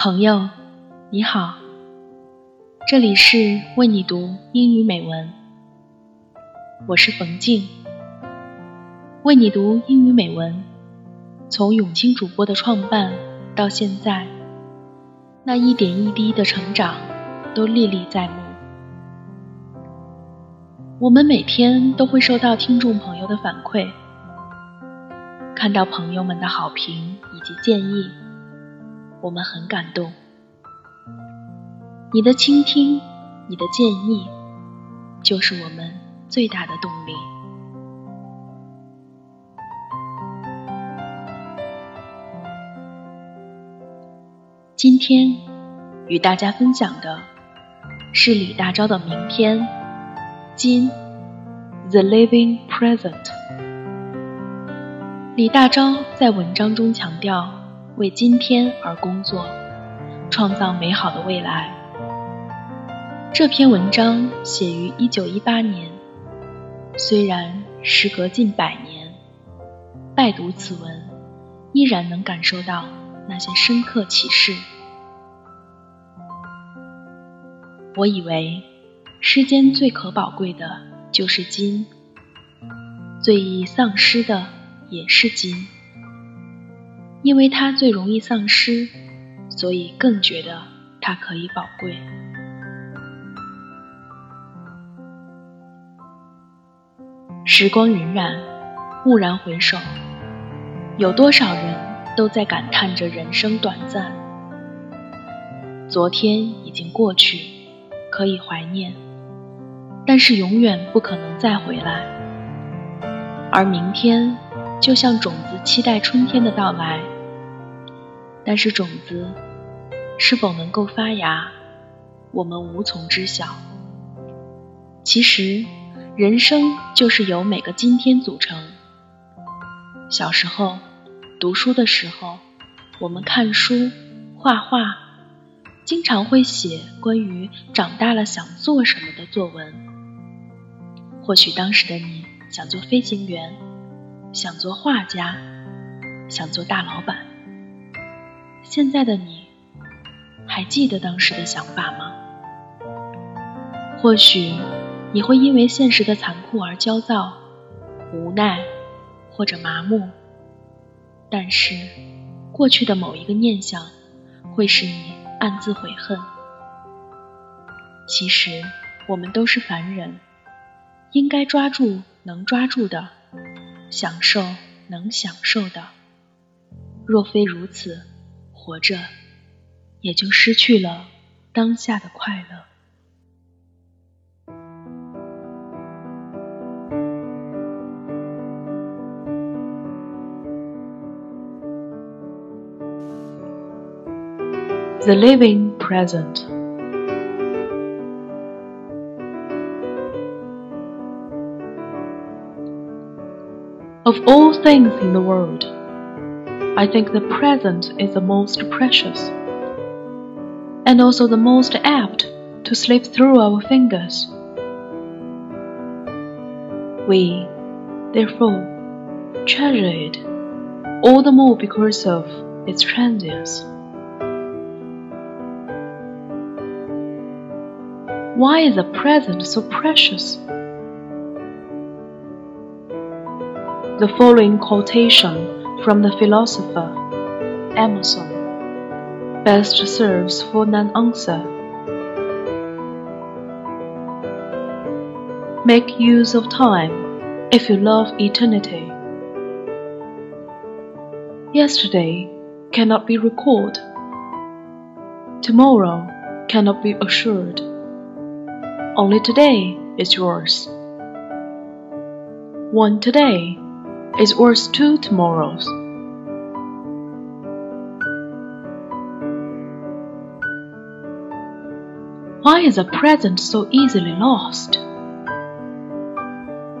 朋友，你好，这里是为你读英语美文，我是冯静。为你读英语美文，从永清主播的创办到现在，那一点一滴的成长都历历在目。我们每天都会收到听众朋友的反馈，看到朋友们的好评以及建议，我们很感动。你的倾听，你的建议，就是我们最大的动力。今天与大家分享的是李大钊的名篇。今，The Living Present。李大钊在文章中强调为今天而工作，创造美好的未来。这篇文章写于一九一八年，虽然时隔近百年，拜读此文，依然能感受到那些深刻启示。我以为。世间最可宝贵的就是金，最易丧失的也是金，因为它最容易丧失，所以更觉得它可以宝贵。时光荏苒，蓦然回首，有多少人都在感叹着人生短暂。昨天已经过去，可以怀念。但是永远不可能再回来，而明天就像种子期待春天的到来，但是种子是否能够发芽，我们无从知晓。其实，人生就是由每个今天组成。小时候读书的时候，我们看书、画画，经常会写关于长大了想做什么的作文。或许当时的你想做飞行员，想做画家，想做大老板。现在的你还记得当时的想法吗？或许你会因为现实的残酷而焦躁、无奈或者麻木，但是过去的某一个念想会使你暗自悔恨。其实我们都是凡人。应该抓住能抓住的，享受能享受的。若非如此，活着也就失去了当下的快乐。The living present. Of all things in the world, I think the present is the most precious, and also the most apt to slip through our fingers. We, therefore, treasure it all the more because of its transience. Why is the present so precious? The following quotation from the philosopher Emerson best serves for an answer. Make use of time if you love eternity. Yesterday cannot be recalled. Tomorrow cannot be assured. Only today is yours. One today is worth two tomorrows. Why is a present so easily lost?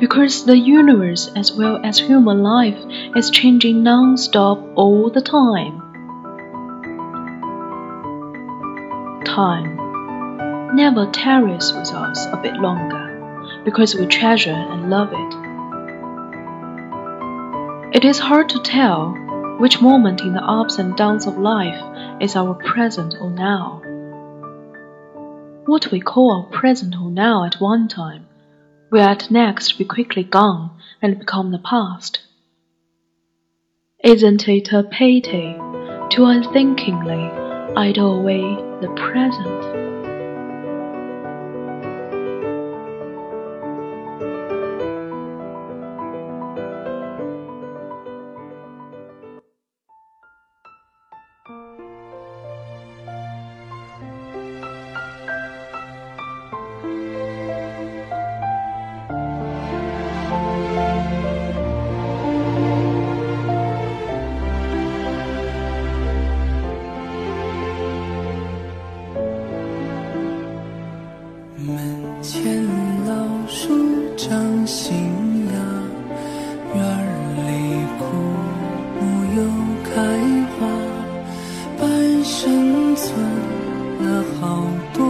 Because the universe, as well as human life, is changing non stop all the time. Time never tarries with us a bit longer because we treasure and love it. It is hard to tell Which moment in the ups and downs of life is our present or now? What we call our present or now at one time will at next be quickly gone and become the past. Isn't it a pity to unthinkingly idle away the present? 生存了好多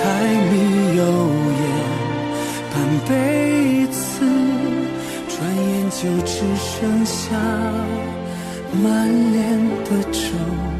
柴米油盐半辈子，转眼就只剩下。满脸的皱。